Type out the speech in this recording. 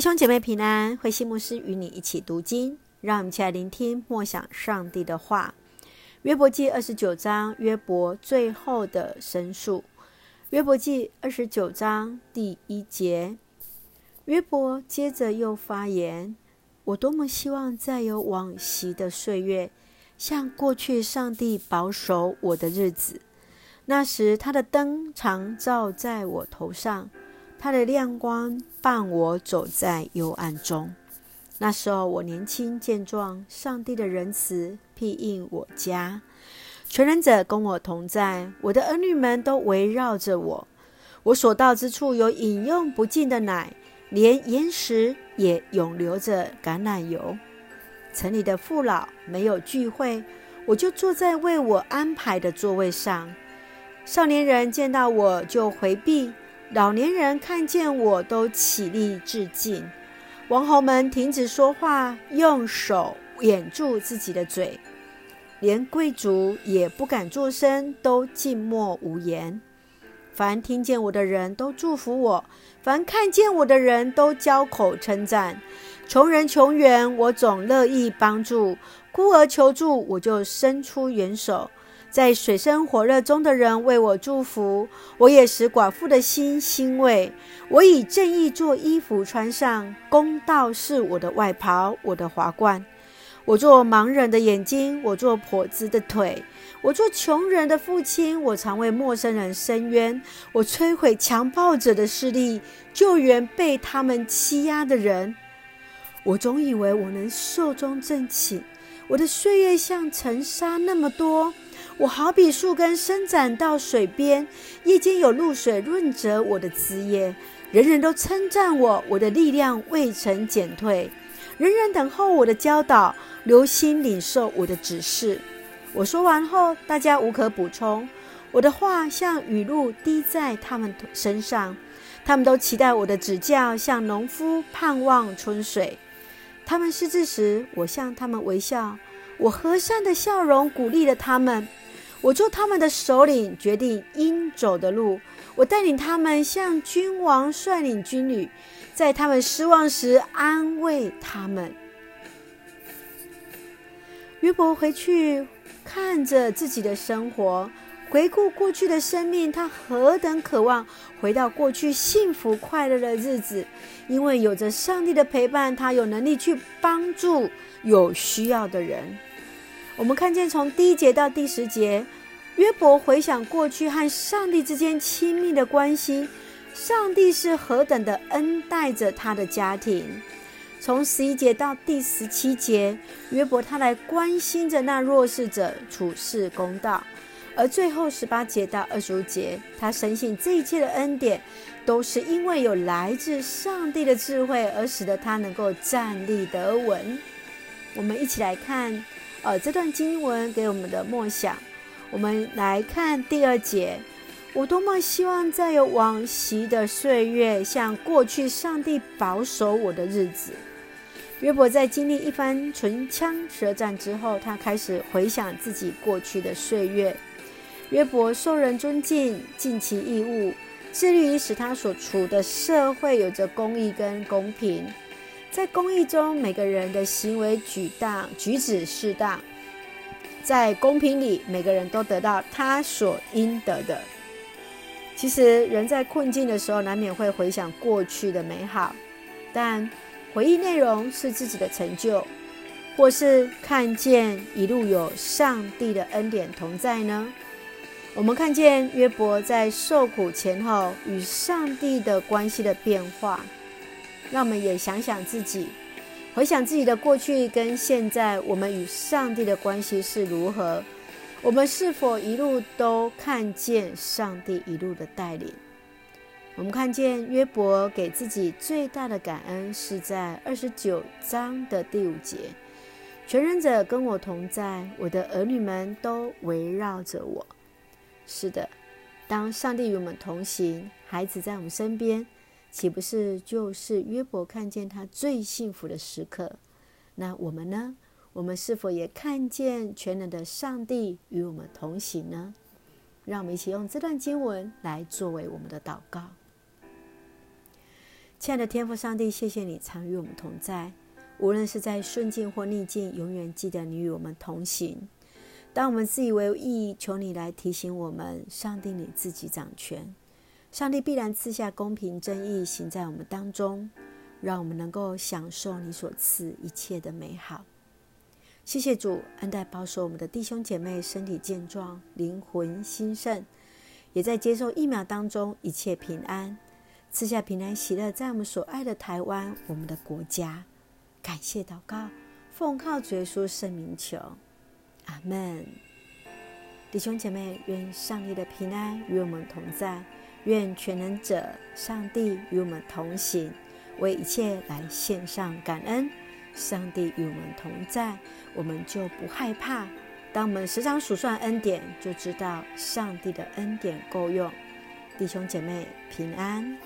弟兄姐妹平安，慧西牧师与你一起读经，让我们一起来聆听默想上帝的话。约伯记二十九章，约伯最后的申诉。约伯记二十九章第一节，约伯接着又发言：“我多么希望再有往昔的岁月，像过去上帝保守我的日子，那时他的灯常照在我头上。”他的亮光伴我走在幽暗中。那时候我年轻健壮，上帝的仁慈庇荫我家，全能者跟我同在，我的儿女们都围绕着我。我所到之处有饮用不尽的奶，连岩石也涌流着橄榄油。城里的父老没有聚会，我就坐在为我安排的座位上。少年人见到我就回避。老年人看见我都起立致敬，王侯们停止说话，用手掩住自己的嘴，连贵族也不敢作声，都静默无言。凡听见我的人都祝福我，凡看见我的人都交口称赞。穷人穷源，我总乐意帮助；孤儿求助，我就伸出援手。在水深火热中的人为我祝福，我也使寡妇的心欣慰。我以正义做衣服穿上，公道是我的外袍，我的华冠。我做盲人的眼睛，我做跛子的腿，我做穷人的父亲。我常为陌生人伸冤，我摧毁强暴者的势力，救援被他们欺压的人。我总以为我能寿终正寝，我的岁月像尘沙那么多。我好比树根伸展到水边，夜间有露水润泽我的枝叶。人人都称赞我，我的力量未曾减退。人人等候我的教导，留心领受我的指示。我说完后，大家无可补充。我的话像雨露滴在他们身上，他们都期待我的指教，像农夫盼望春水。他们失志时，我向他们微笑，我和善的笑容鼓励了他们。我做他们的首领，决定应走的路。我带领他们向君王率领军旅，在他们失望时安慰他们。约伯回去看着自己的生活，回顾过去的生命，他何等渴望回到过去幸福快乐的日子，因为有着上帝的陪伴，他有能力去帮助有需要的人。我们看见从第一节到第十节，约伯回想过去和上帝之间亲密的关系，上帝是何等的恩待着他的家庭。从十一节到第十七节，约伯他来关心着那弱势者，处事公道。而最后十八节到二十五节，他深信这一切的恩典，都是因为有来自上帝的智慧，而使得他能够站立得稳。我们一起来看。呃，这段经文给我们的默想，我们来看第二节。我多么希望再有往昔的岁月，像过去上帝保守我的日子。约伯在经历一番唇枪舌战之后，他开始回想自己过去的岁月。约伯受人尊敬，尽其义务，致力于使他所处的社会有着公义跟公平。在公义中，每个人的行为举当、举止适当；在公平里，每个人都得到他所应得的。其实，人在困境的时候，难免会回想过去的美好，但回忆内容是自己的成就，或是看见一路有上帝的恩典同在呢？我们看见约伯在受苦前后与上帝的关系的变化。让我们也想想自己，回想自己的过去跟现在，我们与上帝的关系是如何？我们是否一路都看见上帝一路的带领？我们看见约伯给自己最大的感恩是在二十九章的第五节：“全人者跟我同在，我的儿女们都围绕着我。”是的，当上帝与我们同行，孩子在我们身边。岂不是就是约伯看见他最幸福的时刻？那我们呢？我们是否也看见全能的上帝与我们同行呢？让我们一起用这段经文来作为我们的祷告。亲爱的天父上帝，谢谢你常与我们同在，无论是在顺境或逆境，永远记得你与我们同行。当我们自以为意，求你来提醒我们，上帝你自己掌权，上帝必然赐下公平正义，行在我们当中，让我们能够享受你所赐一切的美好。谢谢主恩待保守我们的弟兄姐妹身体健壮，灵魂兴盛，也在接受疫苗当中一切平安。赐下平安喜乐，在我们所爱的台湾，我们的国家，感谢祷告，奉靠主耶稣圣名求，阿门。弟兄姐妹，愿上帝的平安与我们同在，愿全能者上帝与我们同行，为一切来献上感恩。上帝与我们同在，我们就不害怕。当我们时常数算恩典，就知道上帝的恩典够用。弟兄姐妹平安。